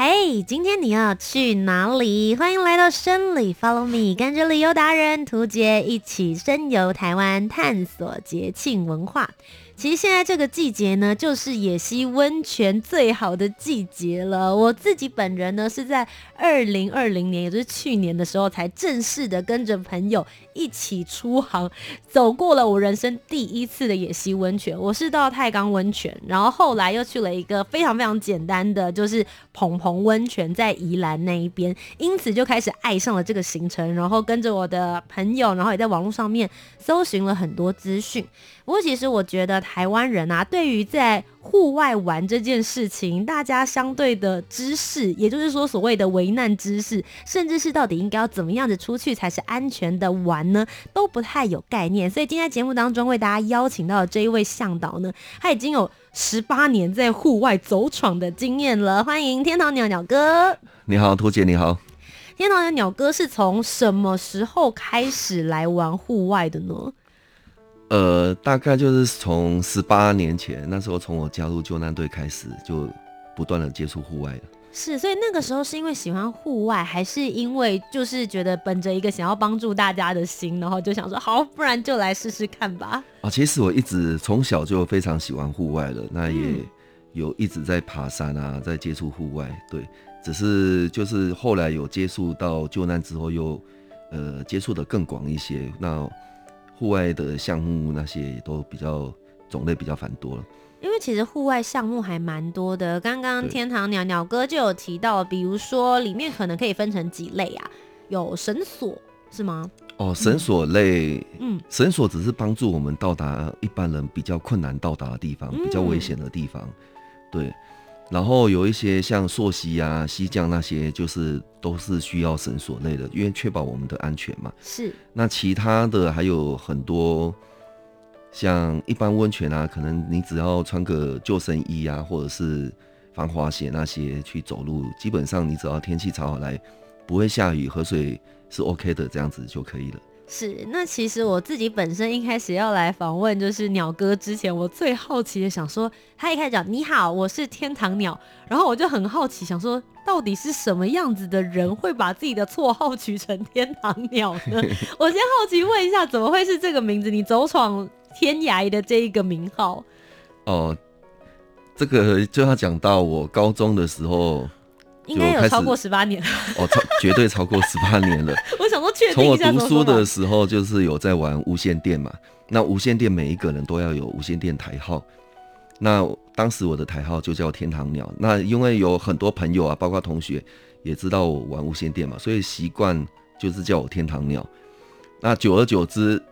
嘿，今天你要去哪里？欢迎来到生理 Follow me，跟着旅游达人图杰一起深游台湾，探索节庆文化。其实现在这个季节呢，就是野溪温泉最好的季节了。我自己本人呢，是在二零二零年，也就是去年的时候，才正式的跟着朋友一起出航，走过了我人生第一次的野溪温泉。我是到太钢温泉，然后后来又去了一个非常非常简单的，就是澎澎温泉，在宜兰那一边，因此就开始爱上了这个行程，然后跟着我的朋友，然后也在网络上面搜寻了很多资讯。不过，其实我觉得台湾人啊，对于在户外玩这件事情，大家相对的知识，也就是说所谓的危难知识，甚至是到底应该要怎么样子出去才是安全的玩呢，都不太有概念。所以今天节目当中为大家邀请到的这一位向导呢，他已经有十八年在户外走闯的经验了。欢迎天堂鸟鸟哥。你好，兔姐，你好。天堂鸟鸟哥是从什么时候开始来玩户外的呢？呃，大概就是从十八年前，那时候从我加入救难队开始，就不断的接触户外了。是，所以那个时候是因为喜欢户外，还是因为就是觉得本着一个想要帮助大家的心，然后就想说好，不然就来试试看吧。啊，其实我一直从小就非常喜欢户外了，那也有一直在爬山啊，在接触户外。对，只是就是后来有接触到救难之后又，又呃接触的更广一些。那户外的项目那些也都比较种类比较繁多了，因为其实户外项目还蛮多的。刚刚天堂鸟鸟哥就有提到，比如说里面可能可以分成几类啊，有绳索是吗？哦，绳索类，嗯，绳索只是帮助我们到达一般人比较困难到达的地方，比较危险的地方，嗯、对。然后有一些像溯溪啊、溪降那些，就是都是需要绳索类的，因为确保我们的安全嘛。是。那其他的还有很多，像一般温泉啊，可能你只要穿个救生衣啊，或者是防滑鞋那些去走路，基本上你只要天气潮好来，不会下雨，河水是 OK 的，这样子就可以了。是，那其实我自己本身一开始要来访问，就是鸟哥之前，我最好奇的想说，他一开始讲你好，我是天堂鸟，然后我就很好奇，想说到底是什么样子的人会把自己的绰号取成天堂鸟呢？我先好奇问一下，怎么会是这个名字？你走闯天涯的这一个名号？哦，这个就要讲到我高中的时候。应该有超过十八年哦，超绝对超过十八年了。我想说，确定从我读书的时候就是有在玩无线电嘛。那无线电每一个人都要有无线电台号。那当时我的台号就叫天堂鸟。那因为有很多朋友啊，包括同学也知道我玩无线电嘛，所以习惯就是叫我天堂鸟。那久而久之。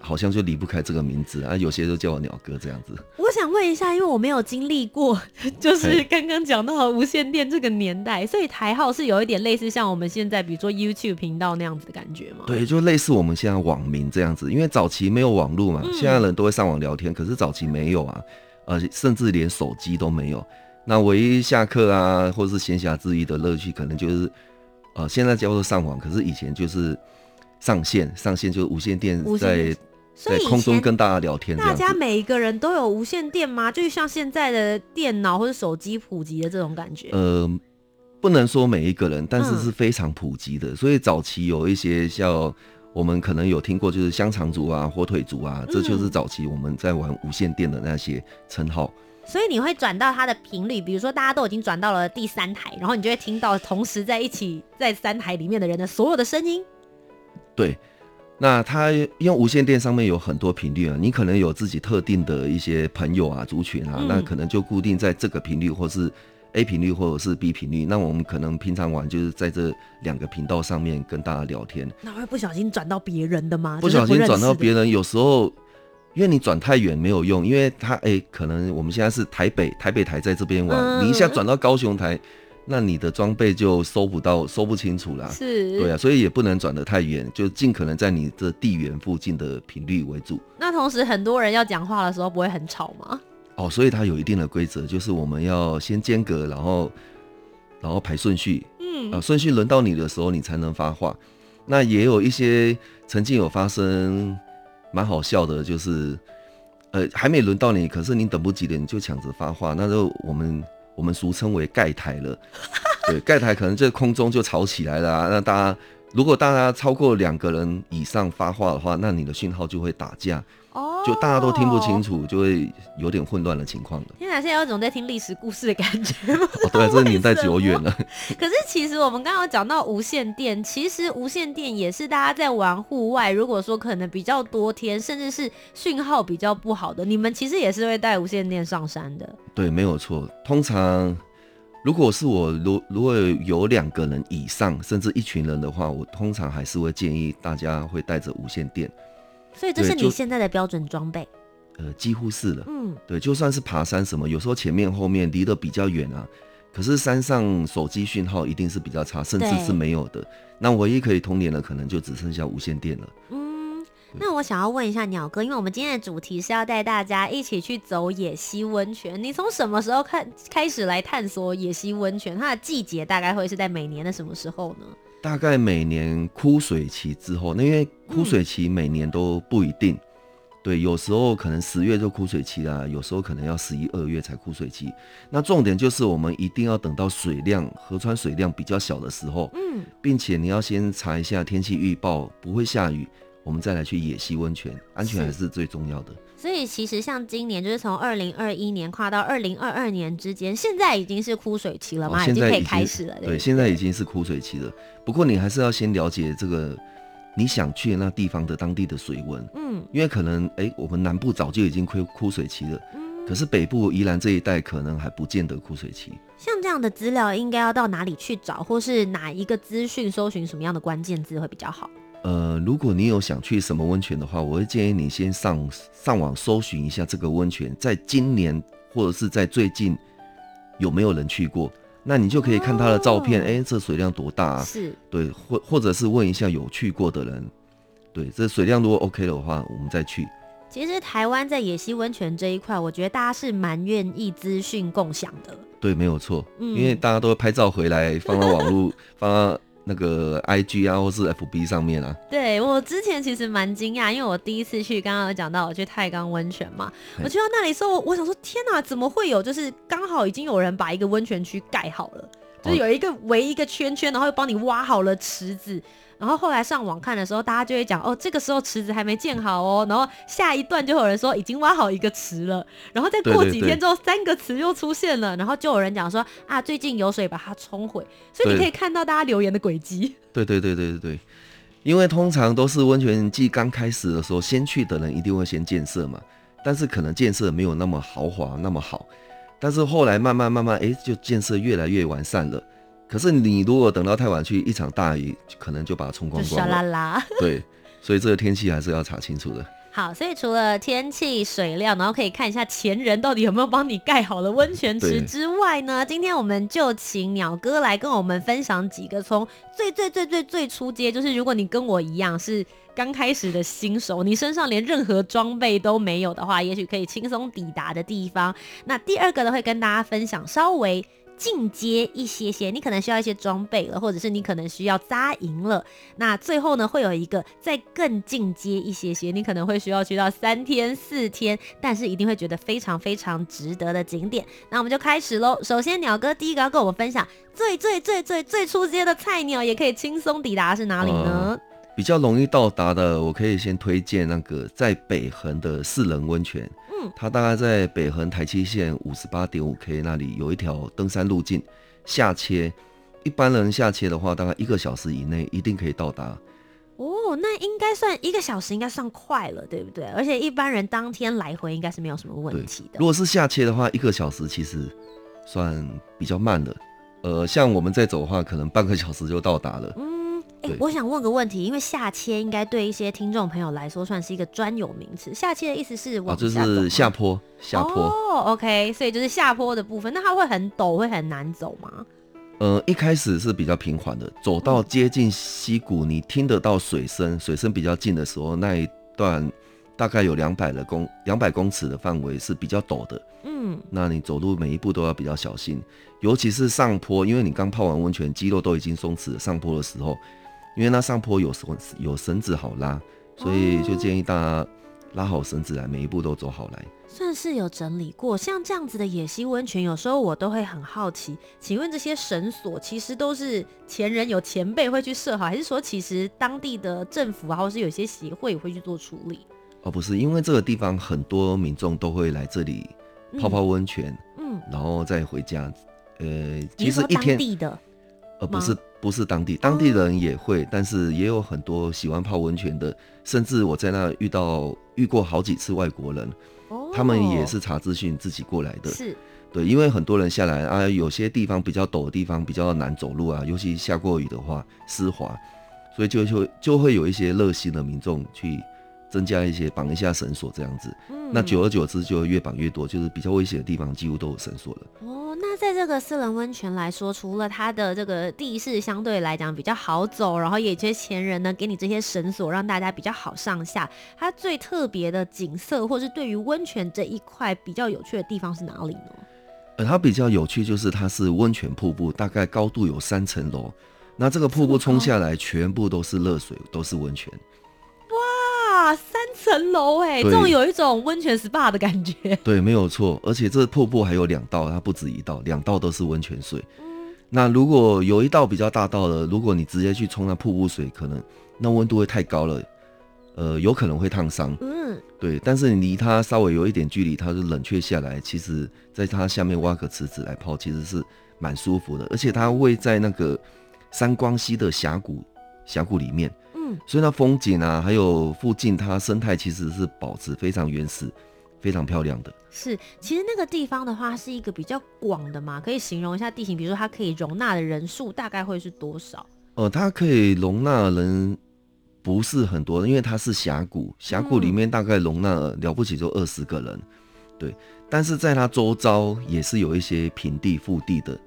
好像就离不开这个名字啊，有些都叫我鸟哥这样子。我想问一下，因为我没有经历过，就是刚刚讲到的无线电这个年代，所以台号是有一点类似像我们现在，比如说 YouTube 频道那样子的感觉吗？对，就类似我们现在网名这样子，因为早期没有网络嘛，现在人都会上网聊天，可是早期没有啊，呃，甚至连手机都没有。那唯一下课啊，或是闲暇之余的乐趣，可能就是呃，现在叫做上网，可是以前就是上线，上线就是无线电在。在空中跟大家聊天，大家每一个人都有无线电吗？就像现在的电脑或者手机普及的这种感觉？呃，不能说每一个人，但是是非常普及的。嗯、所以早期有一些像我们可能有听过，就是香肠族啊、火腿族啊，这就是早期我们在玩无线电的那些称号。所以你会转到它的频率，比如说大家都已经转到了第三台，然后你就会听到同时在一起在三台里面的人的所有的声音。对。那它因为无线电上面有很多频率啊，你可能有自己特定的一些朋友啊、族群啊，嗯、那可能就固定在这个频率，或是 A 频率，或者是 B 频率。那我们可能平常玩就是在这两个频道上面跟大家聊天。那会不小心转到别人的吗？不小心转到别人，有时候因为你转太远没有用，因为他哎、欸，可能我们现在是台北，台北台在这边玩，嗯、你一下转到高雄台，那你的装备就收不到，收不清楚啦。是，对啊，所以也不能转得太远，就尽可能在你这地缘附近的频率为主。那同时，很多人要讲话的时候，不会很吵吗？哦，所以它有一定的规则，就是我们要先间隔，然后然后排顺序，嗯，啊，顺序轮到你的时候，你才能发话。那也有一些曾经有发生蛮好笑的，就是呃还没轮到你，可是你等不及了，你就抢着发话，那就我们我们俗称为盖台了。对，盖台可能在空中就吵起来了啊。那大家如果大家超过两个人以上发话的话，那你的讯号就会打架哦。就大家都听不清楚，就会有点混乱的情况了。天哪，现在有种在听历史故事的感觉吗？哦，对，这 年代久远了。可是其实我们刚刚讲到无线电，其实无线电也是大家在玩户外，如果说可能比较多天，甚至是讯号比较不好的，你们其实也是会带无线电上山的。对，没有错。通常如果是我，如如果有两个人以上，甚至一群人的话，我通常还是会建议大家会带着无线电。所以这是你现在的标准装备，呃，几乎是了。嗯，对，就算是爬山什么，有时候前面后面离得比较远啊，可是山上手机讯号一定是比较差，甚至是没有的。那唯一可以通联的，可能就只剩下无线电了。嗯，那我想要问一下鸟哥，因为我们今天的主题是要带大家一起去走野溪温泉，你从什么时候看开始来探索野溪温泉？它的季节大概会是在每年的什么时候呢？大概每年枯水期之后，那因为枯水期每年都不一定，嗯、对，有时候可能十月就枯水期啦，有时候可能要十一二月才枯水期。那重点就是我们一定要等到水量河川水量比较小的时候，嗯，并且你要先查一下天气预报，不会下雨，我们再来去野溪温泉，安全还是最重要的。所以其实像今年就是从二零二一年跨到二零二二年之间，现在已经是枯水期了吗？哦、已经可以开始了。对，对，现在已经是枯水期了。不过你还是要先了解这个你想去的那地方的当地的水温，嗯，因为可能哎、欸，我们南部早就已经枯枯水期了，嗯，可是北部宜兰这一带可能还不见得枯水期。像这样的资料应该要到哪里去找，或是哪一个资讯搜寻什么样的关键字会比较好？呃，如果你有想去什么温泉的话，我会建议你先上上网搜寻一下这个温泉，在今年或者是在最近有没有人去过，那你就可以看他的照片，哎、哦欸，这水量多大啊？是，对，或或者是问一下有去过的人，对，这水量如果 OK 的话，我们再去。其实台湾在野溪温泉这一块，我觉得大家是蛮愿意资讯共享的。对，没有错，嗯，因为大家都会拍照回来放到网络，放到。那个 I G 啊，或是 F B 上面啊，对，我之前其实蛮惊讶，因为我第一次去，刚刚有讲到我去太钢温泉嘛，我去到那里的时候，我我想说，天哪，怎么会有？就是刚好已经有人把一个温泉区盖好了，就是有一个围一个圈圈，然后又帮你挖好了池子。然后后来上网看的时候，大家就会讲哦，这个时候池子还没建好哦。然后下一段就有人说已经挖好一个池了。然后再过几天之后，三个池又出现了。然后就有人讲说啊，最近有水把它冲毁。所以你可以看到大家留言的轨迹。对对对对对对，因为通常都是温泉季刚开始的时候，先去的人一定会先建设嘛。但是可能建设没有那么豪华那么好。但是后来慢慢慢慢，哎，就建设越来越完善了。可是你如果等到太晚去，一场大雨可能就把它冲光光了。啦啦。对，所以这个天气还是要查清楚的。好，所以除了天气、水量，然后可以看一下前人到底有没有帮你盖好了温泉池之外呢，今天我们就请鸟哥来跟我们分享几个从最最最最最初阶，就是如果你跟我一样是刚开始的新手，你身上连任何装备都没有的话，也许可以轻松抵达的地方。那第二个呢，会跟大家分享稍微。进阶一些些，你可能需要一些装备了，或者是你可能需要扎营了。那最后呢，会有一个再更进阶一些些，你可能会需要去到三天四天，但是一定会觉得非常非常值得的景点。那我们就开始喽。首先，鸟哥第一个要跟我们分享最最最最最初阶的菜鸟也可以轻松抵达是哪里呢？比较容易到达的，我可以先推荐那个在北横的四人温泉。嗯它大概在北横台七线五十八点五 K 那里有一条登山路径，下切，一般人下切的话，大概一个小时以内一定可以到达。哦，那应该算一个小时，应该算快了，对不对？而且一般人当天来回应该是没有什么问题的。如果是下切的话，一个小时其实算比较慢的。呃，像我们在走的话，可能半个小时就到达了。嗯，哎、欸，我想问个问题，因为下切应该对一些听众朋友来说算是一个专有名词。下切的意思是往是下坡，下坡。哦，OK，所以就是下坡的部分，那它会很陡，会很难走吗？呃，一开始是比较平缓的，走到接近溪谷，你听得到水声，水声比较近的时候，那一段大概有两百的公两百公尺的范围是比较陡的。嗯，那你走路每一步都要比较小心，尤其是上坡，因为你刚泡完温泉，肌肉都已经松弛了。上坡的时候，因为那上坡有绳有绳子好拉，所以就建议大家拉好绳子来，每一步都走好来。算是有整理过，像这样子的野溪温泉，有时候我都会很好奇，请问这些绳索其实都是前人有前辈会去设好，还是说其实当地的政府啊，或是有些协会也会去做处理？哦，不是，因为这个地方很多民众都会来这里泡泡温泉，嗯，然后再回家。呃，其实一天当地的，呃，不是不是当地，当地人也会，哦，但是也有很多喜欢泡温泉的，甚至我在那遇到遇过好几次外国人。他们也是查资讯自己过来的，是。对，因为很多人下来啊，有些地方比较陡的地方比较难走路啊，尤其下过雨的话湿滑，所以就就就会有一些热心的民众去增加一些绑一下绳索这样子，嗯，那久而久之就会越绑越多，就是比较危险的地方几乎都有绳索了。哦那在这个私人温泉来说，除了它的这个地势相对来讲比较好走，然后也有些前人呢给你这些绳索，让大家比较好上下。它最特别的景色，或是对于温泉这一块比较有趣的地方是哪里呢？呃，它比较有趣就是它是温泉瀑布，大概高度有三层楼。那这个瀑布冲下来，全部都是热水，都是温泉。哇，三层楼哎，这种有一种温泉 SPA 的感觉。对，没有错。而且这瀑布还有两道，它不止一道，两道都是温泉水。嗯。那如果有一道比较大道的，如果你直接去冲那瀑布水，可能那温度会太高了，呃，有可能会烫伤。嗯，对。但是你离它稍微有一点距离，它就冷却下来。其实，在它下面挖个池子来泡，其实是蛮舒服的。而且它会在那个三光溪的峡谷，峡谷里面。所以那风景啊，还有附近它生态其实是保持非常原始、非常漂亮的。是，其实那个地方的话是一个比较广的嘛，可以形容一下地形，比如说它可以容纳的人数大概会是多少？呃，它可以容纳人不是很多，因为它是峡谷，峡谷里面大概容纳了不起就二十个人，嗯，对。但是在它周遭也是有一些平地、腹地的。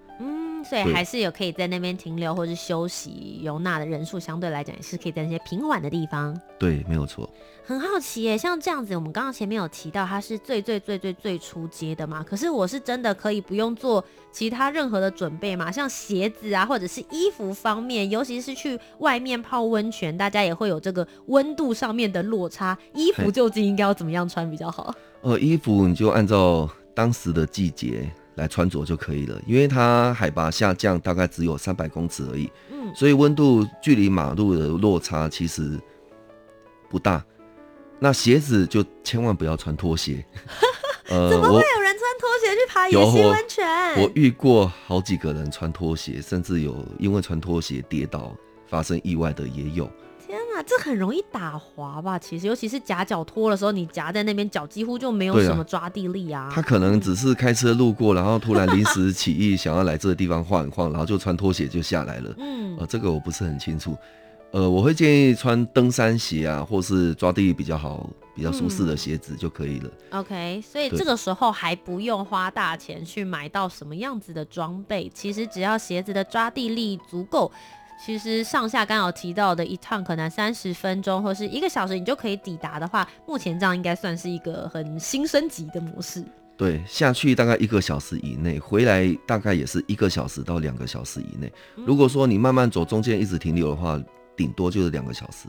所以还是有可以在那边停留或是休息，容纳的人数相对来讲也是可以在那些平缓的地方。对，没有错。很好奇耶，像这样子，我们刚刚前面有提到它是最最最最最初阶的嘛？可是我是真的可以不用做其他任何的准备嘛？像鞋子啊，或者是衣服方面，尤其是去外面泡温泉，大家也会有这个温度上面的落差，衣服究竟应该要怎么样穿比较好？呃，衣服你就按照当时的季节。来穿着就可以了，因为它海拔下降大概只有三百公尺而已，嗯，所以温度距离马路的落差其实不大。那鞋子就千万不要穿拖鞋。呃，怎么会有人穿拖鞋去爬野溪温泉？我，我遇过好几个人穿拖鞋，甚至有因为穿拖鞋跌倒发生意外的也有。这很容易打滑吧？其实，尤其是夹脚拖的时候，你夹在那边，脚几乎就没有什么抓地力啊。他可能只是开车路过，然后突然临时起意想要来这个地方晃一晃，然后就穿拖鞋就下来了。嗯，呃，这个我不是很清楚。呃，我会建议穿登山鞋啊，或是抓地力比较好、比较舒适的鞋子就可以了。嗯。OK，所以这个时候还不用花大钱去买到什么样子的装备，其实只要鞋子的抓地力足够。其实上下刚好提到的一趟可能三十分钟或是一个小时，你就可以抵达的话，目前这样应该算是一个很新升级的模式。对，下去大概一个小时以内，回来大概也是一个小时到两个小时以内。如果说你慢慢走，中间一直停留的话，顶多就是两个小时。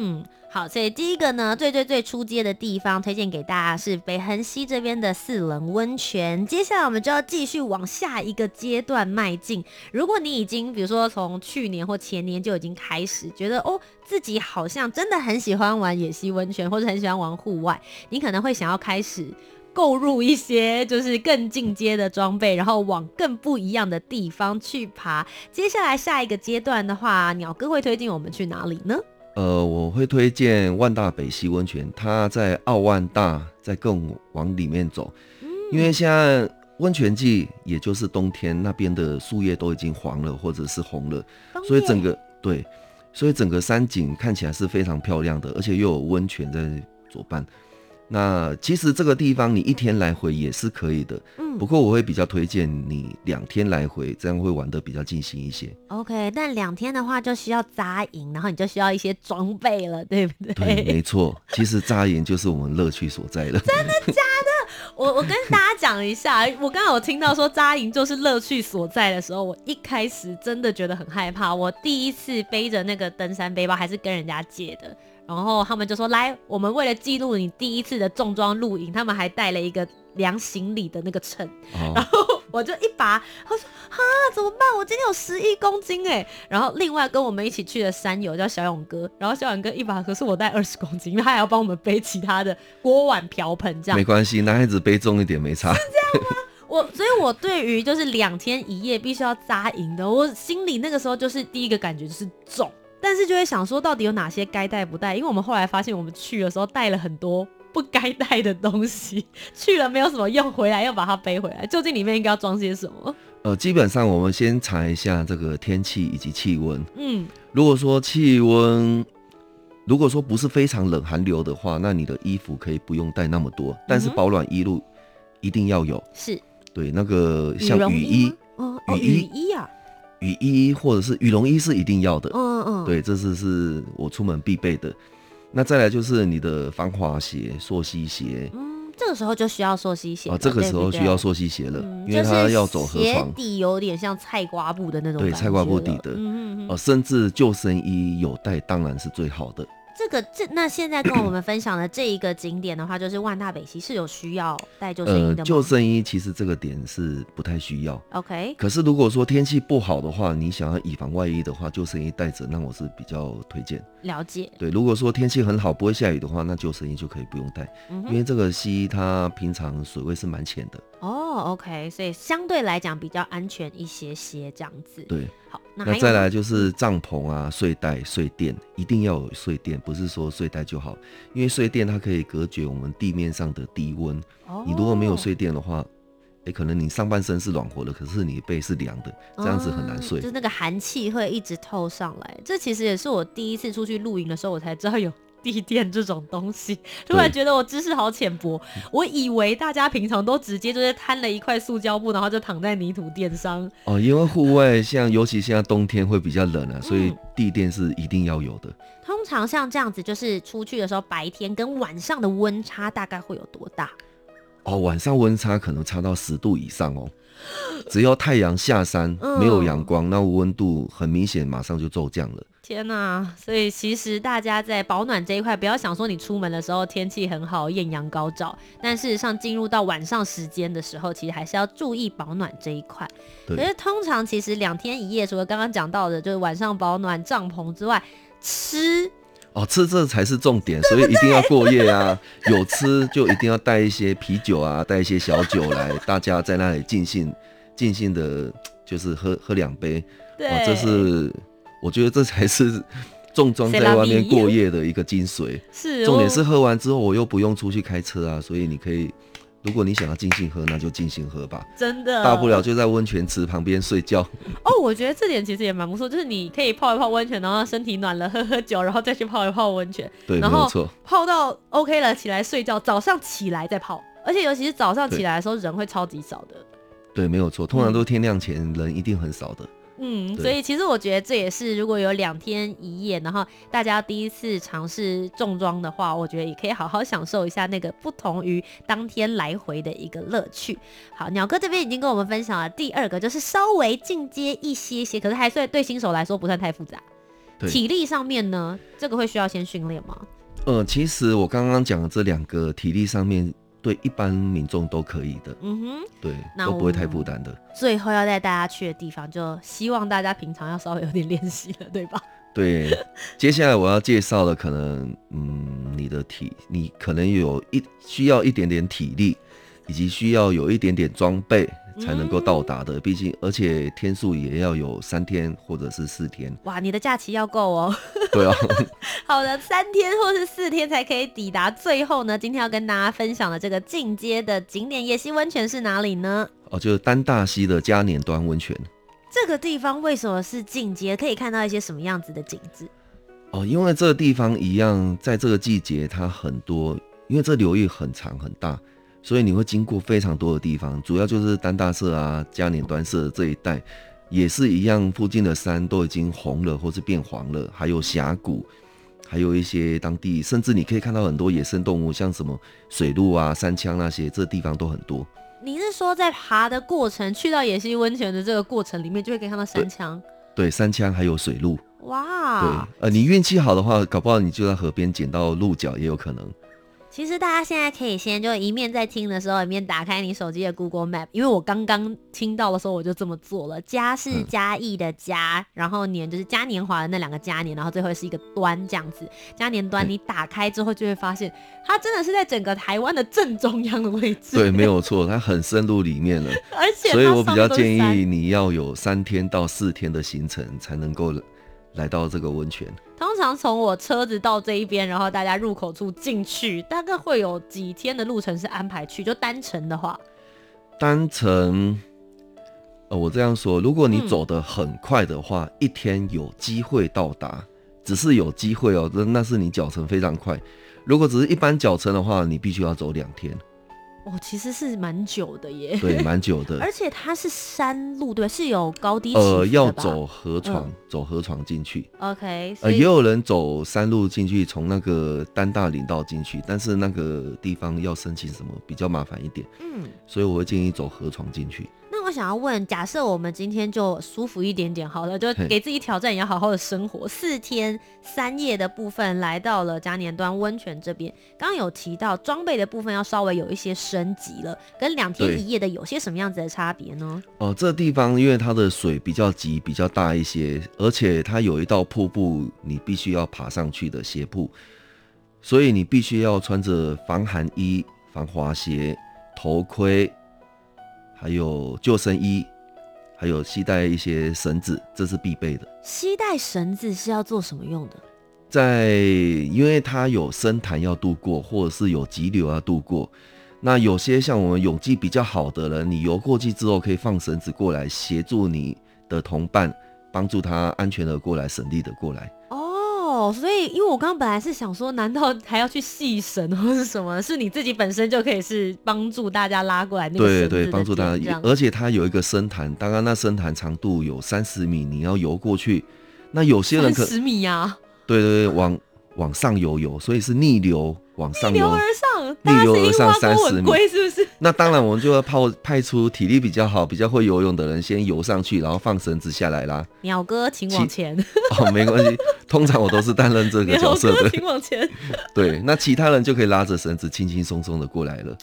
嗯。好，所以第一个呢，最最最初街的地方推荐给大家是北横溪这边的四棱温泉。接下来我们就要继续往下一个阶段迈进。如果你已经，比如说从去年或前年就已经开始觉得哦，自己好像真的很喜欢玩野溪温泉，或者很喜欢玩户外，你可能会想要开始购入一些就是更进阶的装备，然后往更不一样的地方去爬。接下来下一个阶段的话，鸟哥会推荐我们去哪里呢？呃，我会推荐万大北溪温泉，它在澳万大，再更往里面走，嗯、因为现在温泉季，也就是冬天，那边的树叶都已经黄了或者是红了，所以整个对，所以整个山景看起来是非常漂亮的，而且又有温泉在左半。那其实这个地方你一天来回也是可以的，嗯，不过我会比较推荐你两天来回，这样会玩得比较尽兴一些。OK，但两天的话就需要扎营，然后你就需要一些装备了，对不对？对，没错，其实扎营就是我们乐趣所在了。真的假的？我我跟大家讲一下，我刚刚有听到说扎营就是乐趣所在的时候，我一开始真的觉得很害怕。我第一次背着那个登山背包还是跟人家借的。然后他们就说：“来，我们为了记录你第一次的重装露营，他们还带了一个量行李的那个秤。哦、然后我就一拔，他说：‘哈，怎么办？我今天有十一公斤哎！’然后另外跟我们一起去的山友叫小勇哥，然后小勇哥一拔，可是我带二十公斤，因为他还要帮我们背其他的锅碗瓢盆，这样没关系，男孩子背重一点没差。是这样吗？我所以，我对于就是两天一夜必须要扎营的，我心里那个时候就是第一个感觉就是重。”但是就会想说，到底有哪些该带不带？因为我们后来发现，我们去的时候带了很多不该带的东西，去了没有什么用，回来又把它背回来。究竟里面应该要装些什么？呃，基本上我们先查一下这个天气以及气温。嗯，如果说气温，如果说不是非常冷寒流的话，那你的衣服可以不用带那么多，但是保暖衣物一定要有。是，对，那个像雨衣，哦，雨衣，雨衣啊。雨衣或者是羽绒衣是一定要的，嗯嗯，对，这是是我出门必备的。那再来就是你的防滑鞋、溯溪鞋，嗯，这个时候就需要溯溪鞋啊，这个时候需要溯溪鞋了，因为它要走河床，鞋底有点像菜瓜布的那种，对，菜瓜布底的，嗯嗯嗯，甚至救生衣有带当然是最好的。这个这那现在跟我们分享的这一个景点的话，就是万大北溪是有需要带救生衣的吗？呃，救生衣其实这个点是不太需要。OK。可是如果说天气不好的话，你想要以防万一的话，救生衣带着，那我是比较推荐。了解。对，如果说天气很好，不会下雨的话，那救生衣就可以不用带，嗯、因为这个溪它平常水位是蛮浅的。哦，OK，所以相对来讲比较安全一些些这样子。对。好，那，那再来就是帐篷啊、睡袋、睡垫，一定要有睡垫，不是说睡袋就好，因为睡垫它可以隔绝我们地面上的低温。哦。你如果没有睡垫的话，哎、欸，可能你上半身是暖和的，可是你背是凉的，这样子很难睡。嗯、就是那个寒气会一直透上来。这其实也是我第一次出去露营的时候，我才知道有。地垫这种东西，突然觉得我知识好浅薄。我以为大家平常都直接就是摊了一块塑胶布，然后就躺在泥土垫上。哦，因为户外像尤其现在冬天会比较冷啊，所以地垫是一定要有的。嗯。通常像这样子，就是出去的时候，白天跟晚上的温差大概会有多大？哦，晚上温差可能差到十度以上哦。只要太阳下山，没有阳光，嗯、那温度很明显马上就骤降了。天呐、啊！所以其实大家在保暖这一块，不要想说你出门的时候天气很好，艳阳高照，但事实上进入到晚上时间的时候，其实还是要注意保暖这一块。可是通常其实两天一夜，除了刚刚讲到的，就是晚上保暖帐篷之外，吃哦，吃这才是重点，所以一定要过夜啊！有吃就一定要带一些啤酒啊，带一些小酒来，大家在那里尽兴尽兴的，就是喝喝两杯。对，哦、这是。我觉得这才是 重装在外面过夜的一个精髓。是，重点是喝完之后我又不用出去开车啊，所以你可以，如果你想要尽兴喝，那就尽兴喝吧。真的，大不了就在温泉池旁边睡觉。哦，我觉得这点其实也蛮不错，就是你可以泡一泡温泉，然后身体暖了，喝喝酒，然后再去泡一泡温泉。对，然后没错。泡到 OK 了，起来睡觉，早上起来再泡。而且尤其是早上起来的时候，人会超级少的。对，没有错，通常都天亮前人一定很少的。嗯，所以其实我觉得这也是，如果有两天一夜，然后大家第一次尝试重装的话，我觉得也可以好好享受一下那个不同于当天来回的一个乐趣。好，鸟哥这边已经跟我们分享了第二个，就是稍微进阶一些些，可是还算对新手来说不算太复杂。体力上面呢，这个会需要先训练吗？呃，其实我刚刚讲的这两个体力上面。对一般民众都可以的，嗯哼，对，都不会太负担的。最后要带大家去的地方，就希望大家平常要稍微有点练习了，对吧？对，接下来我要介绍的可能，嗯，你的体，你可能有一需要一点点体力，以及需要有一点点装备。才能够到达的，毕竟而且天数也要有三天或者是四天。哇，你的假期要够哦。对啊。好的，三天或是四天才可以抵达。最后呢，今天要跟大家分享的这个进阶的景点——野溪温泉是哪里呢？哦，就是丹大溪的嘉年端温泉。这个地方为什么是进阶？可以看到一些什么样子的景致？哦，因为这个地方一样，在这个季节它很多，因为这流域很长很大，所以你会经过非常多的地方，主要就是丹大社啊、嘉年端社这一带，也是一样，附近的山都已经红了或是变黄了，还有峡谷，还有一些当地，甚至你可以看到很多野生动物，像什么水鹿啊、山枪那些，这地方都很多。你是说在爬的过程，去到野溪温泉的这个过程里面，就会可以看到山羌？对，山枪还有水鹿。哇，对，呃，你运气好的话，搞不好你就在河边捡到鹿角也有可能。其实大家现在可以先就一面在听的时候，一面打开你手机的 Google Map，因为我刚刚听到的时候我就这么做了。嘉是嘉义的嘉，嗯、然后年就是嘉年华的那两个嘉年，然后最后是一个端这样子。嘉年端你打开之后就会发现，它真的是在整个台湾的正中央的位置。对，没有错，它很深入里面了。而且，所以我比较建议你要有三天到四天的行程才能够。来到这个温泉，通常从我车子到这一边，然后大家入口处进去，大概会有几天的路程是安排去？就单程的话，单程，呃，我这样说，如果你走得很快的话，嗯、一天有机会到达，只是有机会哦，那那是你脚程非常快。如果只是一般脚程的话，你必须要走两天。哦，其实是蛮久的耶，对，蛮久的，而且它是山路，对，是有高低呃，要走河床，嗯、走河床进去。OK，呃，也有人走山路进去，从那个丹大林道进去，但是那个地方要申请什么比较麻烦一点，嗯，所以我会建议走河床进去。我想要问，假设我们今天就舒服一点点好了，就给自己挑战，也要好好的生活。四天三夜的部分来到了嘉年端温泉这边，刚刚有提到装备的部分要稍微有一些升级了，跟两天一夜的有些什么样子的差别呢？哦，这地方因为它的水比较急，比较大一些，而且它有一道瀑布，你必须要爬上去的斜坡，所以你必须要穿着防寒衣、防滑鞋、头盔。还有救生衣，还有携带一些绳子，这是必备的。携带绳子是要做什么用的？在，因为它有深潭要渡过，或者是有急流要渡过。那有些像我们泳技比较好的人，你游过去之后，可以放绳子过来协助你的同伴，帮助他安全的过来，省力的过来。哦，所以因为我刚刚本来是想说，难道还要去系绳或是什么？是你自己本身就可以是帮助大家拉过来那个？对对，帮助大家。而且它有一个深潭，刚刚那深潭长度有三十米，你要游过去。那有些人可十米呀、啊？对对对，往往上游游，所以是逆流。往上游，逆流而上三十米，是不是？那当然，我们就要派派出体力比较好、比较会游泳的人，先游上去，然后放绳子下来啦。鸟哥，请往前。哦，没关系，通常我都是担任这个角色 的。请往前。对，那其他人就可以拉着绳子，轻轻松松的过来了。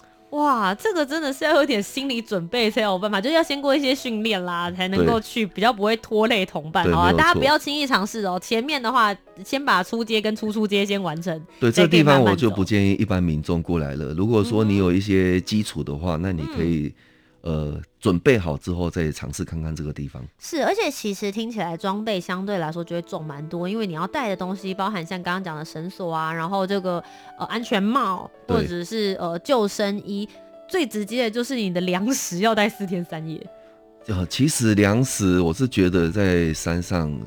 哇，这个真的是要有点心理准备才有办法，就是要先过一些训练啦，才能够去比较不会拖累同伴，好吧？大家不要轻易尝试哦。前面的话，先把出街跟出出街先完成。对，这个地方我就不建议一般民众过来了。如果说你有一些基础的话，嗯、那你可以。呃，准备好之后再尝试看看这个地方。是，而且其实听起来装备相对来说就会重蛮多，因为你要带的东西包含像刚刚讲的绳索啊，然后这个呃安全帽，或者是呃救生衣，最直接的就是你的粮食要带四天三夜。呃，其实粮食我是觉得在山上，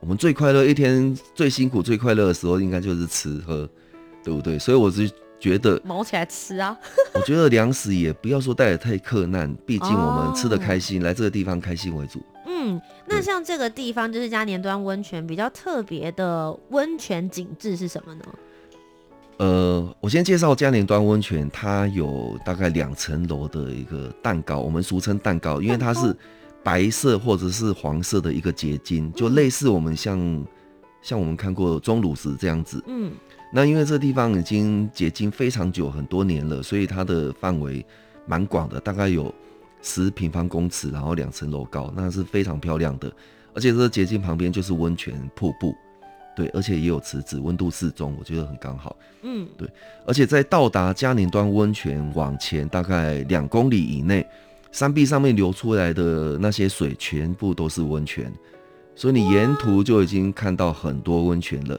我们最快乐一天最辛苦最快乐的时候，应该就是吃喝，对不对？所以我是。觉得毛起来吃啊！我觉得粮食也不要说带得太克难，毕竟我们吃得开心，哦、来这个地方开心为主。嗯，那像这个地方就是嘉年端温泉比较特别的温泉景致是什么呢？呃，我先介绍嘉年端温泉，它有大概两层楼的一个蛋糕，我们俗称蛋糕，因为它是白色或者是黄色的一个结晶，就类似我们像、嗯、像我们看过钟乳石这样子。嗯。那因为这地方已经结晶非常久很多年了，所以它的范围蛮广的，大概有十平方公尺，然后两层楼高，那是非常漂亮的。而且这个结晶旁边就是温泉瀑布，对，而且也有池子，温度适中，我觉得很刚好。嗯，对。而且在到达嘉年端温泉往前大概两公里以内，山壁上面流出来的那些水全部都是温泉，所以你沿途就已经看到很多温泉了。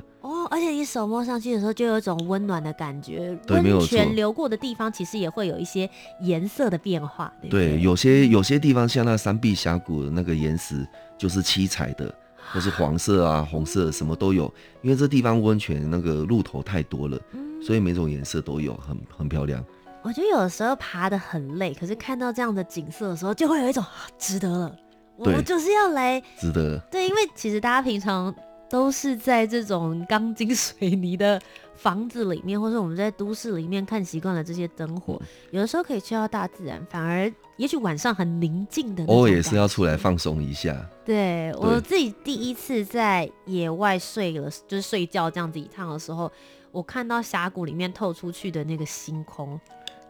手摸上去的时候，就有一种温暖的感觉。温泉流过的地方，其实也会有一些颜色的变化。对，对，对，有些有些地方像那三壁峡谷的那个岩石，就是七彩的，或是黄色啊、红色什么都有。因为这地方温泉那个鹿头太多了，所以每种颜色都有，很很漂亮。我觉得有的时候爬的很累，可是看到这样的景色的时候，就会有一种值得了。我就是要来，值得。对，因为其实大家平常都是在这种钢筋水泥的房子里面，或者我们在都市里面看习惯了这些灯火，嗯，有的时候可以去到大自然，反而也许晚上很宁静的。偶尔也是要出来放松一下。对，对我自己第一次在野外睡了，就是睡觉这样子一趟的时候，我看到峡谷里面透出去的那个星空。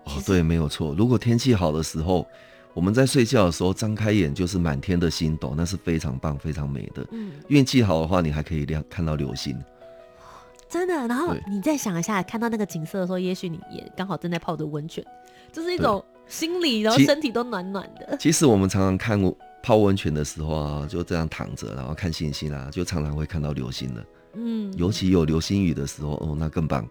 哦，对，没有错。如果天气好的时候，我们在睡觉的时候张开眼就是满天的星斗，那是非常棒、非常美的。嗯，运气好的话，你还可以亮看到流星。真的，然后你再想一下，看到那个景色的时候，也许你也刚好正在泡着温泉，就是一种心里然后身体都暖暖的。其实我们常常看泡温泉的时候啊，就这样躺着，然后看星星啊，就常常会看到流星了。嗯，尤其有流星雨的时候，哦，那更棒。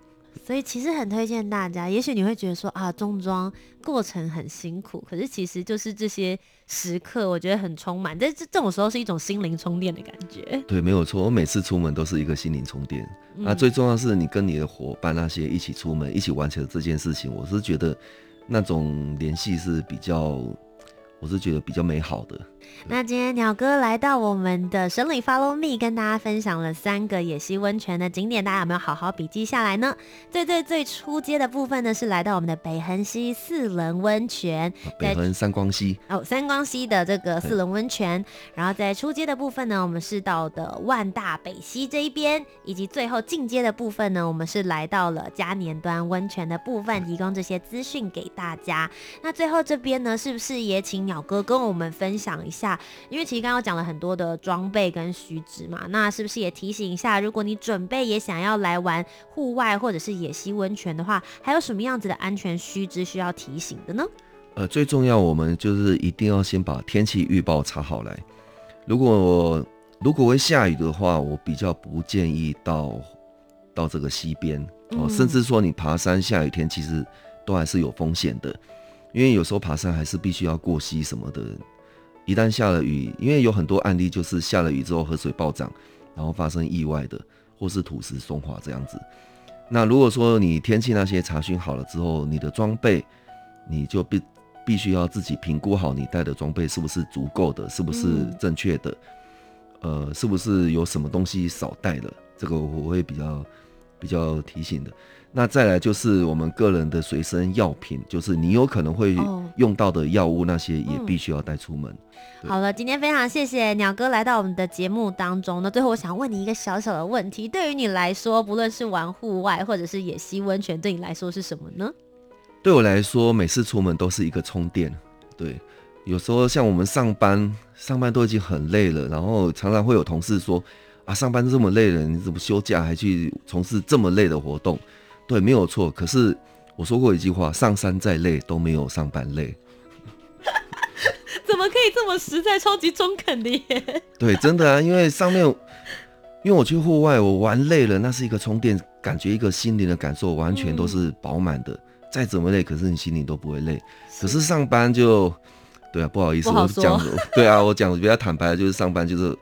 所以其实很推荐大家，也许你会觉得说啊，中装过程很辛苦，可是其实就是这些时刻，我觉得很充满。这这种时候是一种心灵充电的感觉。对，没有错。我每次出门都是一个心灵充电。那、嗯啊、最重要的是你跟你的伙伴那些一起出门，一起完成这件事情，我是觉得那种联系是比较。我是觉得比较美好的。那今天鸟哥来到我们的神里 Follow Me，跟大家分享了三个野溪温泉的景点，大家有没有好好笔记下来呢？最最最初阶的部分呢，是来到我们的北横溪四轮温泉，北横三光溪哦，三光溪的这个四轮温泉。然后在初阶的部分呢，我们是到的万大北溪这一边，以及最后进阶的部分呢，我们是来到了嘉年端温泉的部分，提供这些资讯给大家。那最后这边呢，是不是也请鸟哥跟我们分享一下，因为其实刚刚讲了很多的装备跟须知嘛，那是不是也提醒一下，如果你准备也想要来玩户外或者是野溪温泉的话，还有什么样子的安全须知需要提醒的呢？呃，最重要，我们就是一定要先把天气预报查好来。如果如果会下雨的话，我比较不建议到到这个溪边哦，甚至说你爬山下雨天，其实都还是有风险的。因为有时候爬山还是必须要过溪什么的，一旦下了雨，因为有很多案例就是下了雨之后河水暴涨，然后发生意外的，或是土石松滑这样子。那如果说你天气那些查询好了之后，你的装备你就必必须要自己评估好你带的装备是不是足够的，是不是正确的，呃，是不是有什么东西少带了，这个我会比较比较提醒的。那再来就是我们个人的随身药品，就是你有可能会用到的药物，那些也必须要带出门。好了，今天非常谢谢鸟哥来到我们的节目当中。那最后我想问你一个小小的问题：对于你来说，不论是玩户外或者是野溪温泉，对你来说是什么呢？对我来说，每次出门都是一个充电。对，有时候像我们上班，上班都已经很累了，然后常常会有同事说：“啊，上班这么累了，你怎么休假还去从事这么累的活动？”对，没有错。可是我说过一句话：上山再累都没有上班累。怎么可以这么实在、超级中肯的耶？对，真的啊，因为上面，因为我去户外，我玩累了，那是一个充电，感觉一个心灵的感受，完全都是饱满的。嗯、再怎么累，可是你心里都不会累。是，可是上班就，对啊，不好意思，我讲，对啊，我讲比较坦白，就是上班就是。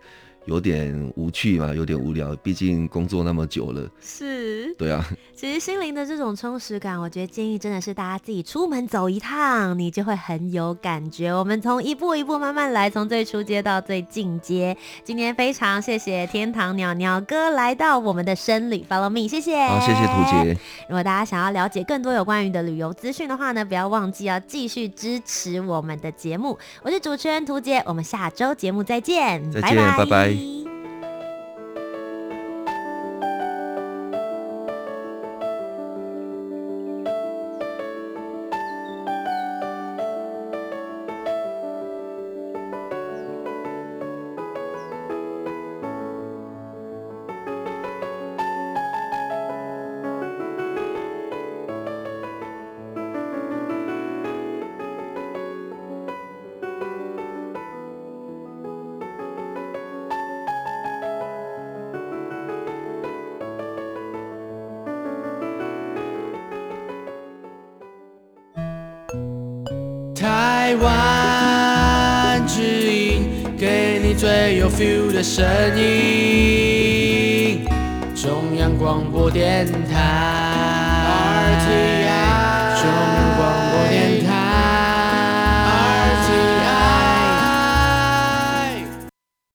有点无趣嘛，有点无聊，毕竟工作那么久了。是，对啊。其实心灵的这种充实感，我觉得建议真的是大家自己出门走一趟，你就会很有感觉。我们从一步一步慢慢来，从最初阶到最进阶。今天非常谢谢天堂鸟鸟哥来到我们的深旅，Follow me，谢谢。好，谢谢图杰。如果大家想要了解更多有关于的旅游资讯的话呢，不要忘记要继续支持我们的节目。我是主持人图杰，我们下周节目再见，再见，拜拜。拜拜。台湾之音给你最有 feel 的声音，中央广播电台。